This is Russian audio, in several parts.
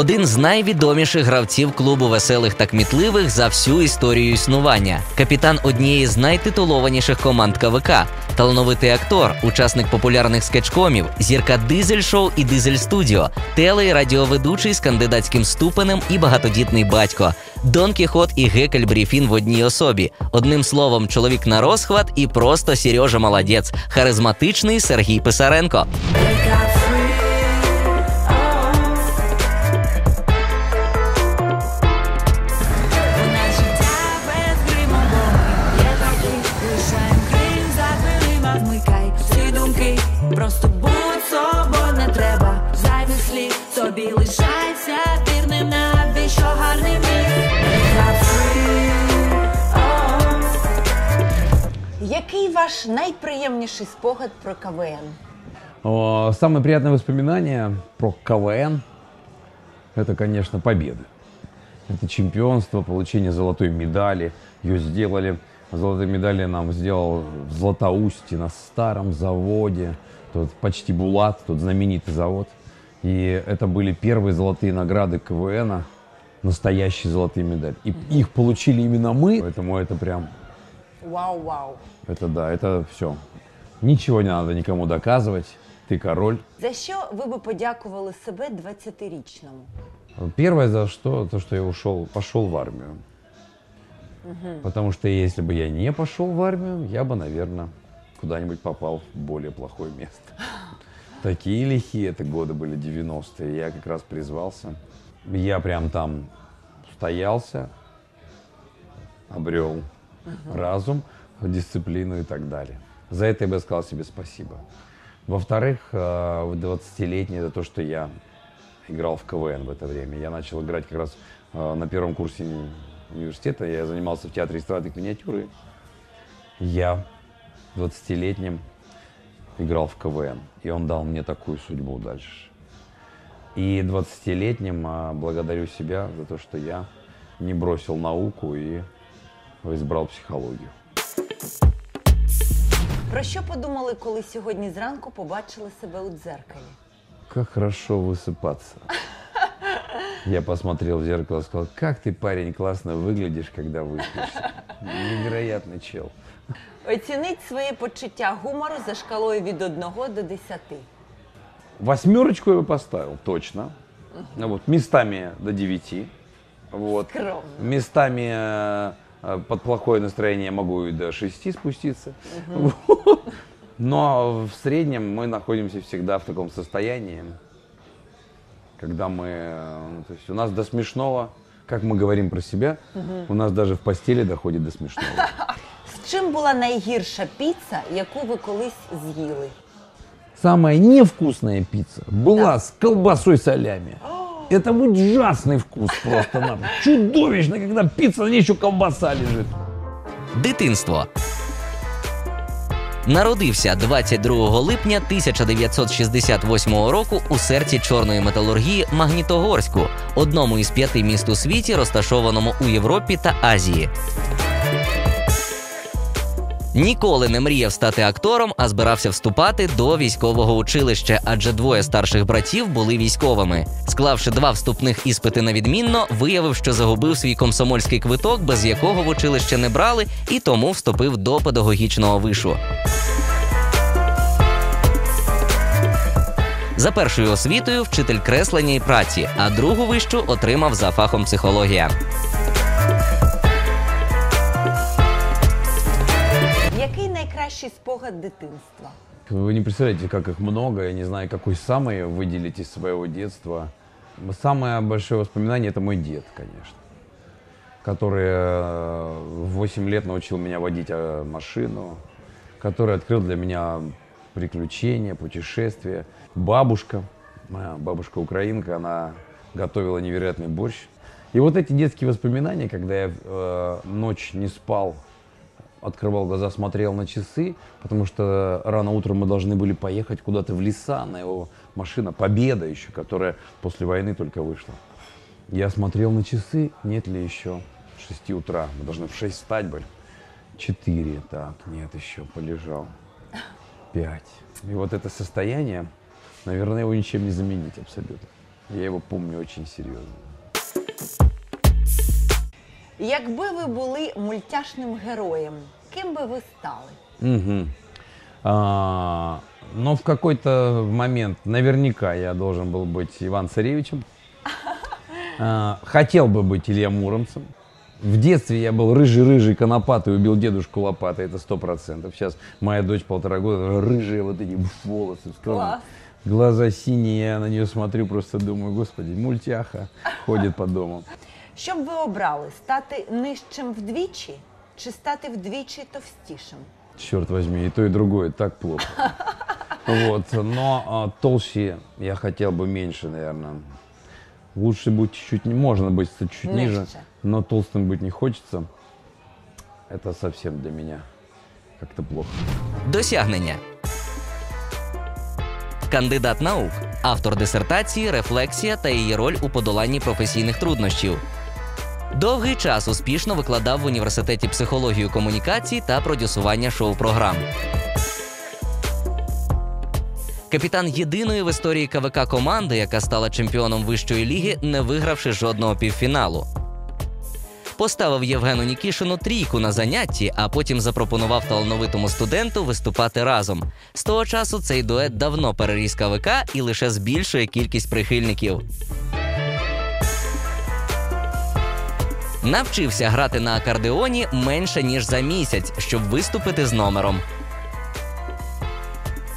Один з найвідоміших гравців клубу веселих та кмітливих за всю історію існування. Капітан однієї з найтитулованіших команд КВК, талановитий актор, учасник популярних скетчкомів, зірка дизель-шоу і дизель-студіо, теле- і радіоведучий з кандидатським ступенем і багатодітний батько. Дон Кіхот і Гекельбрі Фін в одній особі. Одним словом, чоловік на розхват і просто Сережа молодець. Харизматичний Сергій Писаренко. Просто будь собою не треба Зайвих слів Собі лишайся вірним навіщо гарний міг Який ваш найприємніший спогад про КВН? О, Самое приятное воспоминание про КВН – это, конечно, победы. Это чемпионство, получение золотой медали. Ее сделали, золотые медали нам сделал в Златоусте на старом заводе. Тут почти Булат, тут знаменитый завод. И это были первые золотые награды КВН, настоящие золотые медали. И их получили именно мы, поэтому это прям Вау-вау. это да, это все. Ничего не надо никому доказывать. Ты король. За що ви би подякували себе 20-річному? Первое за что, то, что я ушел, пошел в армию. Потому что если бы я не пошел в армию, я бы, наверное, куда-нибудь попал в более плохое место. Такие лихие это годы были 90-е. Я как раз призвался. Я прям там стоялся, обрел разум, дисциплину и так далее. За это я бы сказал себе спасибо. Во-вторых, э, в 20-летний это то, что я играл в КВН в это время. Я начал играть как раз э, на первом курсе уни- университета. Я занимался в театре эстрадных миниатюры. Я 20-летним играл в КВН. И он дал мне такую судьбу дальше. И 20-летним а, благодарю себя за то, что я не бросил науку и избрал психологию. Про що подумали, коли сьогодні зранку побачили себе у дзеркалі? Как хорошо высыпаться. Я посмотрел в зеркало и сказал, как ты, парень, классно выглядишь, когда выспишься. Невероятный чел. Оцініть свої почуття гумору за шкалою від 1 до 10. Восьмерочку я бы поставил, точно. Ну Вот, местами до девяти. Вот. Скромно. Местами э, э, под плохое настроение я могу и до шести спуститься. Вот. Но в среднем мы находимся всегда в таком состоянии, когда мы, э, ну, то есть у нас до смешного, как мы говорим про себя, у нас даже в постели доходит до смешного. З чим була найгірша піца, яку ви колись з'їли? Самая невкусная пицца была с колбасой солями. Это ужасный вкус просто надо. Чудовищно, когда пицца, на ней еще колбаса лежит. Дитинство. Народився 22 липня 1968 року у серці чорної металургії Магнітогорську, одному із п'яти міст у світі, розташованому у Європі та Азії. Ніколи не мріяв стати актором, а збирався вступати до військового училища, адже двоє старших братів були військовими. Склавши два вступних іспити на відмінно, виявив, що загубив свій комсомольський квиток, без якого в училище не брали, і тому вступив до педагогічного вишу. За першою освітою вчитель креслення і праці, а другу вищу отримав за фахом психологія. Найкращий спогад дитинства? Вы не представляете, как их много. Я не знаю, какой самый выделить из своего детства. Самое большое воспоминание – это мой дед, конечно. Который э, в 8 лет научил меня водить э, машину. Который открыл для меня приключения, путешествия. Бабушка, моя бабушка украинка, она готовила невероятный борщ. И вот эти детские воспоминания, когда я э, ночь не спал, открывал глаза, смотрел на часы, потому что рано утром мы должны были поехать куда-то в леса на его машина Победа еще, которая после войны только вышла. Я смотрел на часы, нет ли еще 6 утра. Мы должны в 6 встать были. 4, так, нет, еще полежал. 5. И вот это состояние, наверное, его ничем не заменить абсолютно. Я его помню очень серьезно. Якби ви були мультяшним героєм, ким би ви стали? Мгм. А, но в какой-то момент наверняка я должен был быть Иван Царевичем. А, хотел бы быть Илья Муромцем. В детстве я был рыжий-рыжий, конопатый, убил дедушку лопатой, это сто процентов. Сейчас моя дочь полтора года, рыжие вот эти волосы, Класс. глаза синие, я на нее смотрю, просто думаю, господи, мультяха ходит по дому. Що б ви обрали? Стати нижчим вдвічі чи стати вдвічі товстішим? Черт возьми, и то, и другое так плохо. Вот, но а, толще я хотел бы меньше, наверное. Лучше быть чуть-чуть, не можно быть чуть ниже, Мягче. но толстым быть не хочется. Это совсем для меня как-то плохо. Досягнення. Кандидат наук, автор дисертації, рефлексія та її роль у подоланні професійних труднощів. Довгий час успішно викладав в університеті психологію комунікацій та продюсування шоу-програм. Капітан єдиної в історії КВК команди, яка стала чемпіоном вищої ліги, не вигравши жодного півфіналу. Поставив Євгену Нікішину трійку на занятті, а потім запропонував талановитому студенту виступати разом. З того часу цей дует давно переріс КВК і лише збільшує кількість прихильників. Навчився грати на акордеоні менше ніж за місяць, щоб виступити з номером.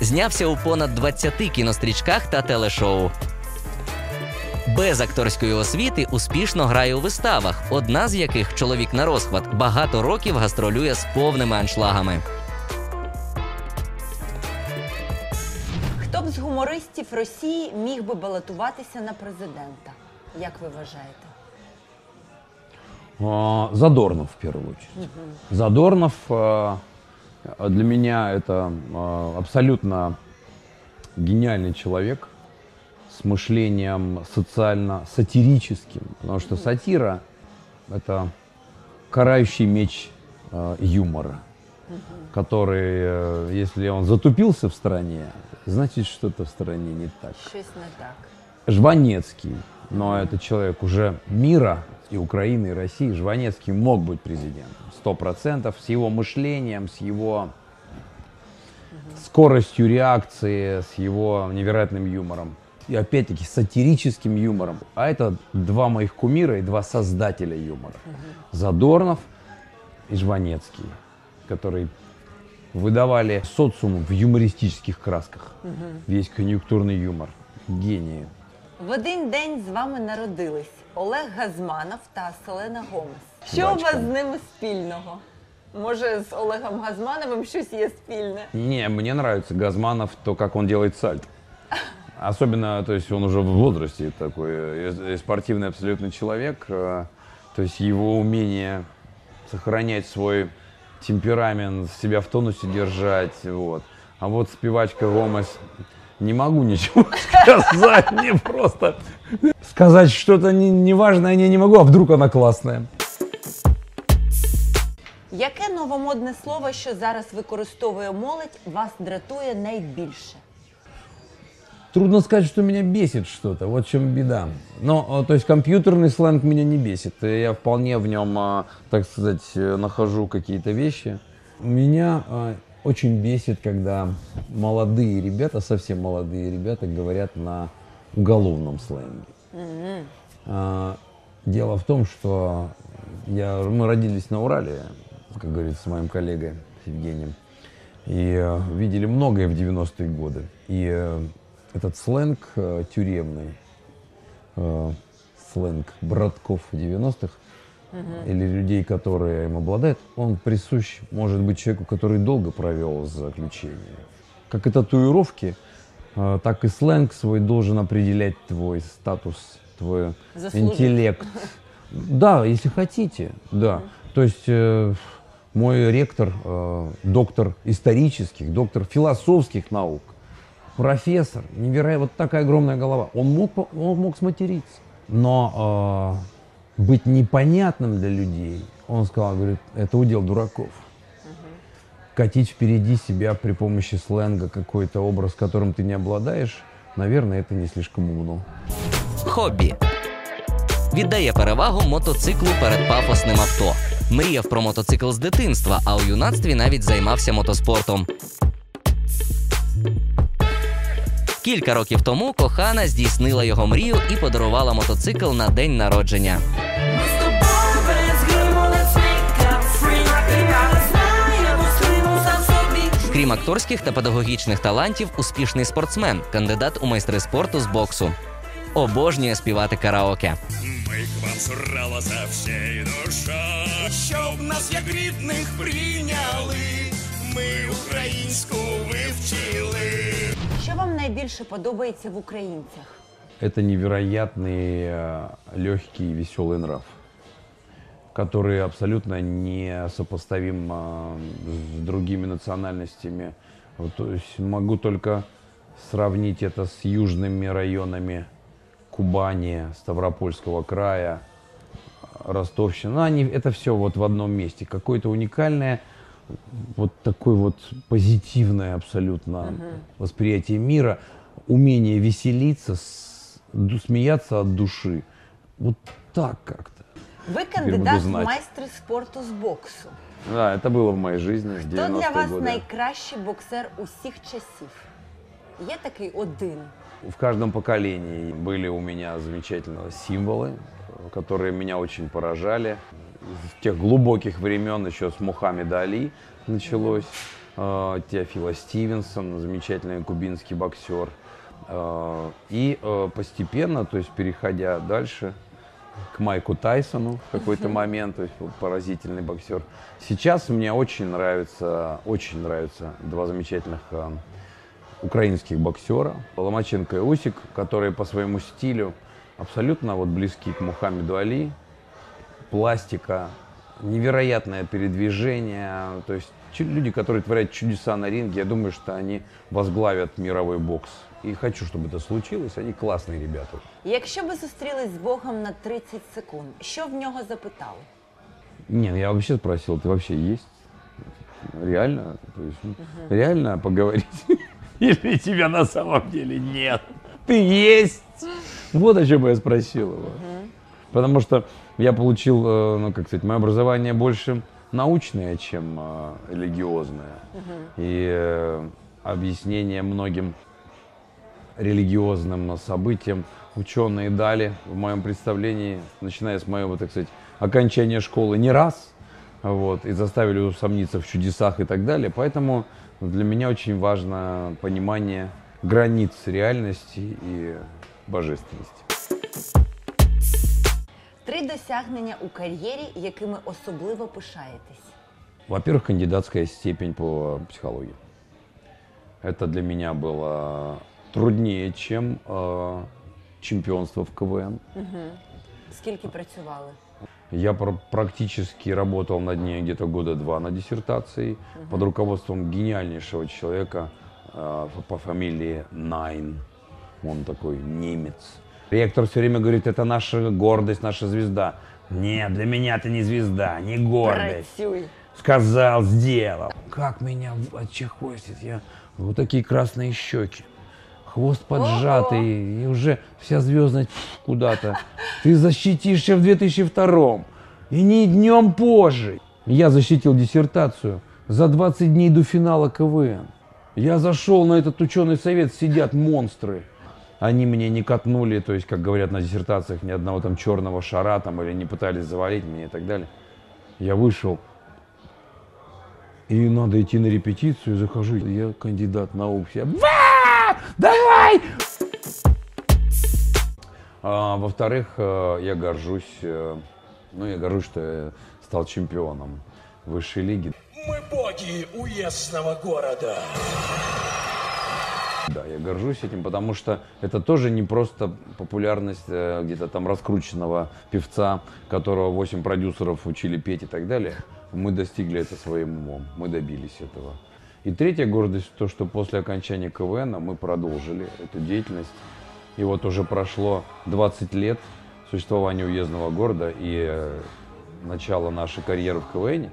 Знявся у понад 20 кінострічках та телешоу. Без акторської освіти успішно грає у виставах, одна з яких чоловік на розхват багато років гастролює з повними аншлагами. Хто б з гумористів Росії міг би балотуватися на президента? Як ви вважаєте? А, Задорнов в первую очередь. Задорнов а, для меня это а, абсолютно гениальный человек с мышлением социально-сатирическим, потому что сатира это карающий меч юмора, который, э, если он затупился в стране, значит что-то в стране не так. Щось не так. Жванецкий, но это человек уже мира и Украины, и России. Жванецкий мог быть президентом, сто процентов, с его мышлением, с его скоростью реакции, с его невероятным юмором. И опять-таки сатирическим юмором. А это два моих кумира и два создателя юмора. Задорнов и Жванецкий, которые выдавали социуму в юмористических красках. Весь конъюнктурный юмор. Гении. В один день з вами народились Олег Газманов та Селена Гомес. Що у Бачка. вас з ними спільного? Може, з Олегом Газмановим щось є спільне? Не, мне нравится Газманов, то, как он делает сальто. Особенно, то есть он уже в возрасте такой, э, и спортивный абсолютно человек. э, То есть его умение сохранять свой темперамент, себя в тонусе держать, вот. А вот спевачка Гомес, не могу ничего сказать, мне просто сказать что-то не- неважное я не могу, а вдруг она классная. Яке новомодне слово, що зараз використовує молодь, вас дратує найбільше? Трудно сказать, что меня бесит что-то, вот в чем беда. Но, э, то есть компьютерный сленг меня не бесит. и Я вполне в нем, э, так сказать, э, нахожу какие-то вещи. Меня э, очень бесит, когда молодые ребята, совсем молодые ребята говорят на уголовном сленге. А, Дело в том, что я, мы родились на Урале, как говорится, с моим коллегой Евгением. И э, видели многое в 90-е годы. И э, этот сленг э, тюремный, сленг братков 90-х, или людей, которые им обладают, он присущ, может быть, человеку, который долго провел в заключении. Как и татуировки, э, так и сленг свой должен определять твой статус, твой Заслужить. интеллект. Да, если хотите, да. То есть э, мой ректор, э, доктор исторических, доктор философских наук, профессор, невероятно, вот такая огромная голова. Он мог, он мог сматериться. Но э, быть непонятным для людей, он сказал, говорит, это удел дураков. Катить впереди себя при помощи сленга какой-то образ, которым ты не обладаешь, наверное, это не слишком умно. хобі. Віддає перевагу мотоциклу перед пафосним авто. Мріяв про мотоцикл з дитинства, а у юнацтві навіть займався мотоспортом. Кілька років тому кохана здійснила його мрію і подарувала мотоцикл на день народження. Крім акторських та педагогічних талантів, успішний спортсмен, кандидат у майстри спорту з боксу. Обожнює співати караоке. Ми к вам сурала за всією душа, щоб нас як рідних прийняли, ми українську вивчили. Що вам найбільше подобається в українцях? Это невероятный э, легкий и веселый нрав, который абсолютно не сопоставим э, с другими национальностями. Вот, то есть могу только сравнить это с южными районами Кубани, Ставропольского края, Ростовщина. Ну, они, это все вот в одном месте. Какое-то уникальное, вот такое вот позитивное абсолютно восприятие мира, умение веселиться, с- ду- смеяться от души. Вот так как-то. Ви буду кандидат в знати. майстри спорту з боксу. Да, это было в моей жизни с Хто для 90-е вас годы. найкращий боксер усіх часів? Є такий один. В каждом поколении были у меня замечательные символы, которые меня очень поражали. С тех глубоких времен еще с Мухаммеда Али началось. Э, Теофила Стивенсон, замечательный кубинский боксер. Э, И э, постепенно, то есть переходя дальше, к Майку Тайсону в какой-то момент, то есть поразительный боксер. Сейчас мне очень нравится, очень нравятся два замечательных э, украинских боксера, Ломаченко и Усик, которые по своему стилю абсолютно вот близки к Мухаммеду Али. Пластика, невероятное передвижение, то есть люди, которые творят чудеса на ринге, я думаю, что они возглавят мировой бокс. И хочу, чтобы это случилось, они классные ребята. Якщо ви зустрілись з Богом на 30 секунд, що в нього запитали? Не, я вообще спросил, ты вообще есть? Реально? То есть, ну, реально поговорить? Или тебя на самом деле нет? Ты есть? Вот о чем я спросил его. Потому что я получил, э, ну, как сказать, мое образование больше научное, чем э, религиозное. И э, объяснение многим религиозным событиям ученые дали в моем представлении, начиная с моего, так сказать, окончания школы не раз, вот, и заставили усомниться в чудесах и так далее. Поэтому для меня очень важно понимание границ реальности и божественности. Три досягнення у кар'єрі, якими особливо пишаєтесь. Во-первых, кандидатская степень по психологии. Это для меня было труднее, чем э, чемпионство в КВН. Скільки працювали? Я пр- практически работал над ней где-то года два на диссертации под руководством гениальнейшего человека э, по- по фамилии Найн. Он такой немец. Ректор все время говорит, это наша гордость, наша звезда. Нет, для меня ты не звезда, не гордость. Працюй. Сказал, сделал. Как меня отчехвостит. Я вот такие красные щеки. Хвост поджатый, и уже вся звездность куда-то. Ты защитишься в 2002 и не днем позже. Я защитил диссертацию за 20 дней до финала КВН. Я зашел на этот ученый совет, сидят монстры. Они мне не катнули, то есть, как говорят на диссертациях, ни одного там черного шара там, или не пытались завалить меня и так далее. Я вышел, и надо идти на репетицию, захожу, я кандидат наук. «Ва! давай! А, во-вторых, э, я горжусь, э, ну, я горжусь, что я стал чемпионом высшей лиги. Мы боги уездного города. Да, я горжусь этим, потому что это тоже не просто популярность э, где-то там раскрученного певца, которого 8 продюсеров учили петь и так далее. Мы достигли это своим умом, мы добились этого. И третья гордость то, что после окончания КВН мы продолжили эту деятельность. И вот уже прошло 20 лет существования уездного города и э, начала нашей карьеры в КВН.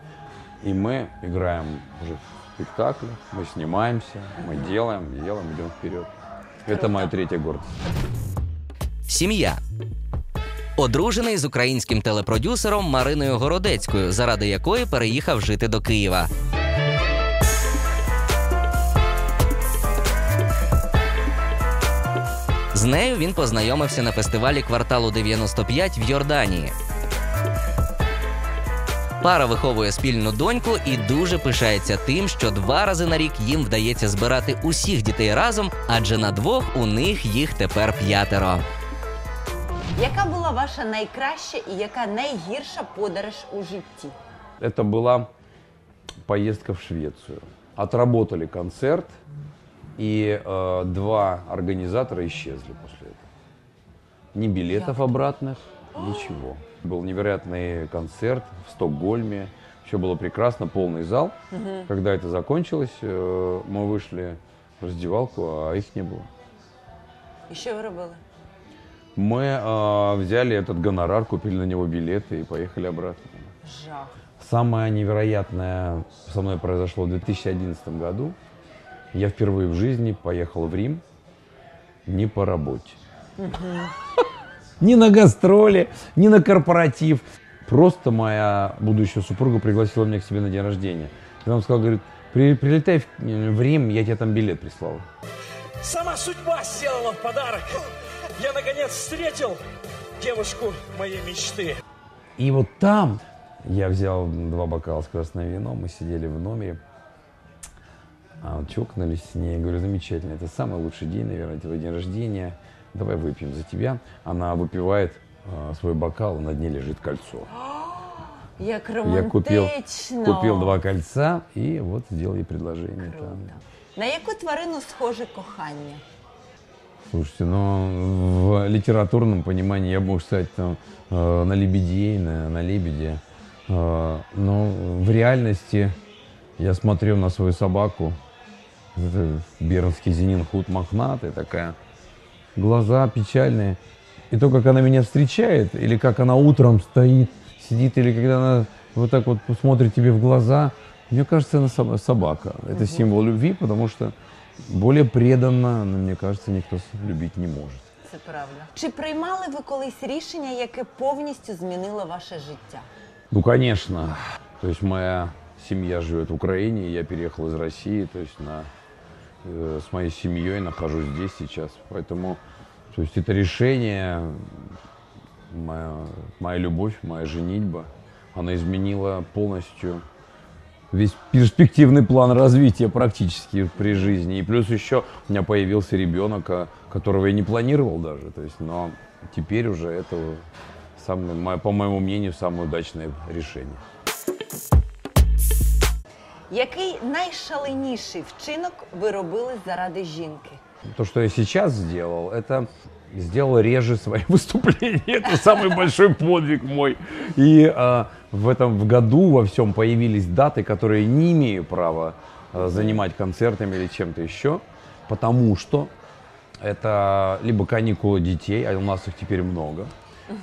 И мы играем уже в спектаклях, мы снимаемся, мы делаем, делаем, идем вперед. Это моя третья гордость. Сім'я. Одружений з українським телепродюсером Мариною Городецькою, заради якої переїхав жити до Києва. З нею він познайомився на фестивалі кварталу 95 в Йорданії. Пара виховує спільну доньку і дуже пишається тим, що два рази на рік їм вдається збирати усіх дітей разом, адже на двох у них їх тепер п'ятеро. Яка була ваша найкраща і яка найгірша подорож у житті? Это была поездка в Швецию. Отработали концерт, и э, два организатора исчезли после этого. Ни билетов обратных, ничего. Был невероятный концерт в Стокгольме. Все было прекрасно, полный зал. Когда это закончилось, э, мы вышли в раздевалку, а их не было. Що ви робили? Мы э, взяли этот гонорар, купили на него билеты и поехали обратно. Жах. Самое невероятное со мной произошло в 2011 году. Я впервые в жизни поехал в Рим не по работе. Ни на гастроли, ни на корпоратив. Просто моя будущая супруга пригласила меня к себе на день рождения. И он сказал, говорит, «При- прилетай в, в Рим, я тебе там билет прислал. Сама судьба сделала в подарок. Я наконец встретил девушку моей мечты. И вот там я взял два бокала с красным вином, мы сидели в номере, а, вот чокнулись с ней. Я говорю, замечательно, это самый лучший день, наверное, твой день рождения. Давай выпьем за тебя. Она выпивает а, свой бокал, на дне лежит кольцо. Я романтично. купил, купил два кольца и вот сделал ей предложение. там. На яку тварину схоже кохання? Слушайте, ну в литературном понимании я мог сказать там, э, на лебедей, на, на лебеде. Э, но в реальности я смотрю на свою собаку. Это бернский зенин худ мохнатая такая Глаза печальные. И то, как она меня встречает, или как она утром стоит, сидит, или когда она вот так вот смотрит тебе в глаза, мне кажется, она сама- собака. Это символ любви, потому что более преданно, ну, мне кажется, никто с- любить не может. Це правда. Чи приймали ви колись рішення, яке повністю змінило ваше життя? Ну, конечно. То есть моя семья живет в Украине, и я переехал из России, то есть на, э, с моей семьей нахожусь здесь сейчас. Поэтому, то есть это решение, моя, моя любовь, моя женитьба, она изменила полностью весь перспективный план развития практически при жизни. И плюс еще у меня появился ребенок, а, которого я не планировал даже. То есть, но теперь уже это самое, мо- по моему мнению, самое удачное решение. Який найшаленіший вчинок ви робили заради жінки? То, что я сейчас сделал, это сделал реже свои выступления. Это самый большой подвиг мой. И а, в этом в году во всем появились даты, которые не имею права а, занимать концертами или чем-то еще, потому что это либо каникулы детей, а у нас их теперь много,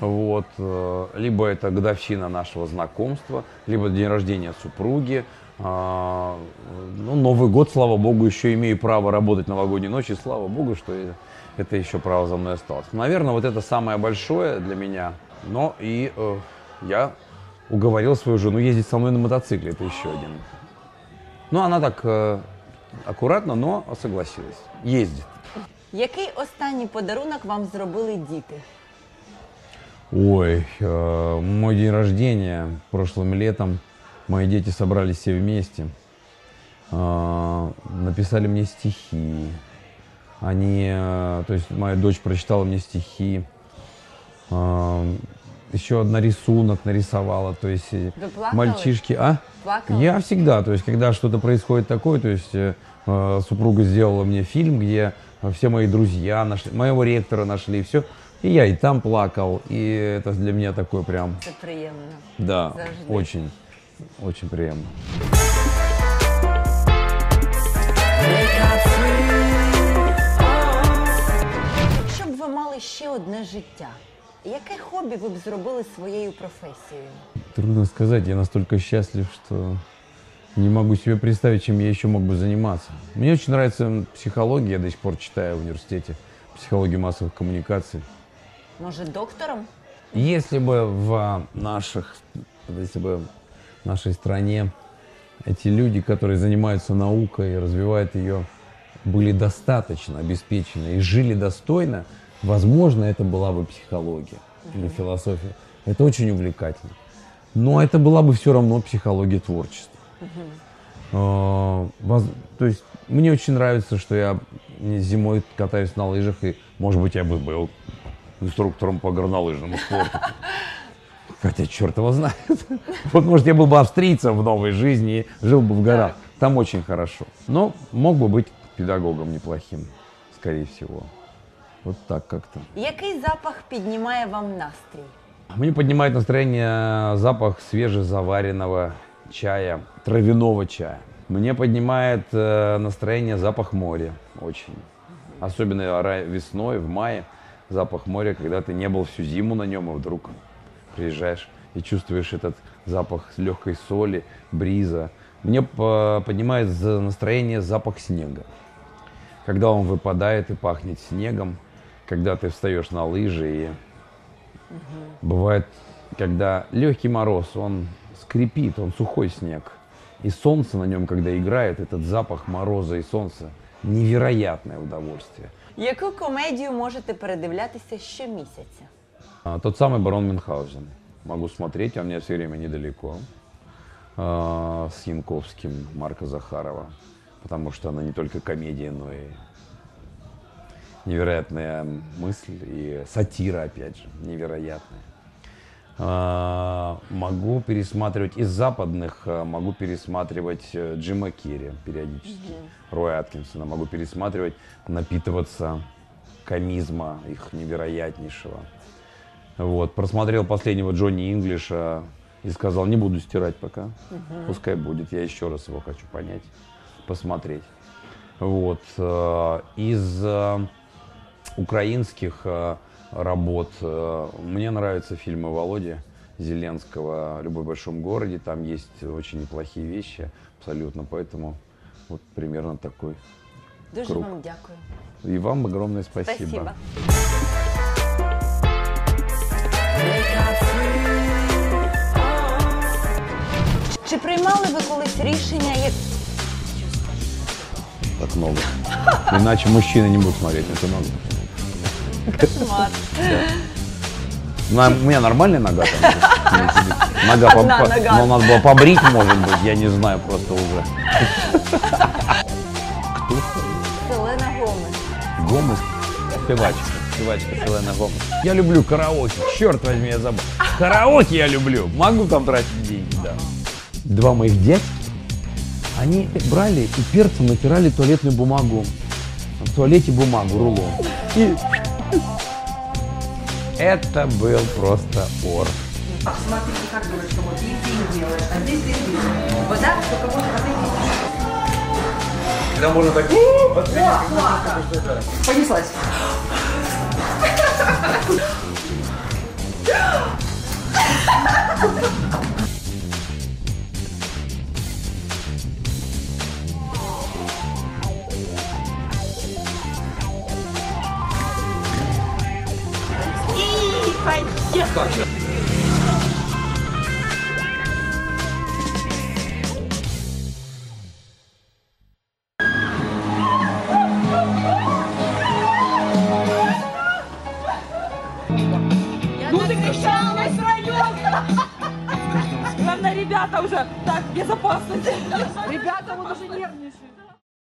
вот, э, либо это годовщина нашего знакомства, либо день рождения супруги. А, Ну, Новый год, слава богу, еще имею право работать новогодней ночи, слава богу, что это еще право за мной осталось. Наверное, вот это самое большое для меня, но и э, я уговорил свою жену ездить со мной на мотоцикле, это еще один. Ну, она так э, аккуратно, но согласилась. Ездит. Який останній подарунок вам зробили діти? Ой, э, мой день рождения прошлым летом мои дети собрались все вместе, э, написали мне стихи. Они, э, то есть моя дочь прочитала мне стихи, э, еще одна рисунок нарисовала, то есть э, мальчишки, а? Плакали? Я всегда, то есть когда что-то происходит такое, то есть э, супруга сделала мне фильм, где все мои друзья нашли, моего ректора нашли, все, и я и там плакал, и это для меня такое прям, Це приємно. да, Завжди. очень, очень приятно. Якщо б ви мали ще одне життя, яке хобі ви б зробили своєю професією? Трудно сказать, я настолько счастлив, что не могу себе представить, чем я еще мог бы заниматься. Мне очень нравится психология, я до сих пор читаю в университете психологию массовых коммуникаций. Може, доктором? Если бы в наших, если бы в нашей стране эти люди, которые занимаются наукой и развивают ее, были достаточно обеспечены и жили достойно, возможно, это была бы психология или философия. Это очень увлекательно. Но это была бы все равно психология творчества. Воз- То есть мне очень нравится, что я зимой катаюсь на лыжах, и, может быть, я бы был инструктором по горнолыжному спорту. Хотя черт его знает. Вот, может, я был бы австрийцем в новой жизни и жил бы в горах. Там очень хорошо. Но мог бы быть педагогом неплохим, скорее всего. Вот так как-то. Який запах піднімає вам настрій? Мне поднимает настроение запах свежезаваренного чая, травяного чая. Мне поднимает э, настроение запах моря очень. Особенно ра- весной, в мае, запах моря, когда ты не был всю зиму на нем, и вдруг приезжаешь и чувствуешь этот запах легкой соли, бриза. Мне по- поднимает настроение запах снега. Когда он выпадает и пахнет снегом, когда ты встаешь на лыжи и Бывает, когда легкий мороз, он скрипит, он сухой снег. И солнце на нем, когда играет, этот запах мороза и солнца, невероятное удовольствие. Яку комедію можете передивлятися щомісяця? А, Тот самый барон Мюнхгаузен. Могу смотреть, а у меня все время недалеко. А, С Янковским Марка Захарова. Потому что она не только комедия, но и невероятная мысль и сатира, опять же, невероятная. А, Могу пересматривать из западных, могу пересматривать э, Джима Керри периодически, Роя Аткинсона, могу пересматривать, напитываться комизма их невероятнейшего. Вот, просмотрел последнего Джонни Инглиша и сказал, не буду стирать пока, пускай будет, я еще раз его хочу понять, посмотреть. Вот, э, из э, украинских э, работ мне нравятся фильмы Володи Зеленского «Любовь в большом городе», там есть очень неплохие вещи, абсолютно, поэтому вот примерно такой. Дуже Круг. вам дякую. И вам огромное спасибо. Спасибо. Чи приймали ви колись рішення, як Так много. Иначе мужчины не будут смотреть, это много. кошмар? На- у меня нормальная нога там? Нога, по- Одна по- нога. Но надо было побрить, может быть, я не знаю просто уже. Селена Гомес. Гомес. Спевачка. Спевачка Селена Гомес. Я люблю караоке. Черт возьми, я забыл. Караоке я люблю. Могу там тратить деньги, да. Два моих дядьки, они брали и перцем натирали туалетную бумагу. В туалете бумагу, рулон. И это был просто ор. Смотрите, как говорят, что вот здесь ты их делаешь, а здесь ты их делаешь. Вода только может от этих Когда можно так... Понеслась. Ну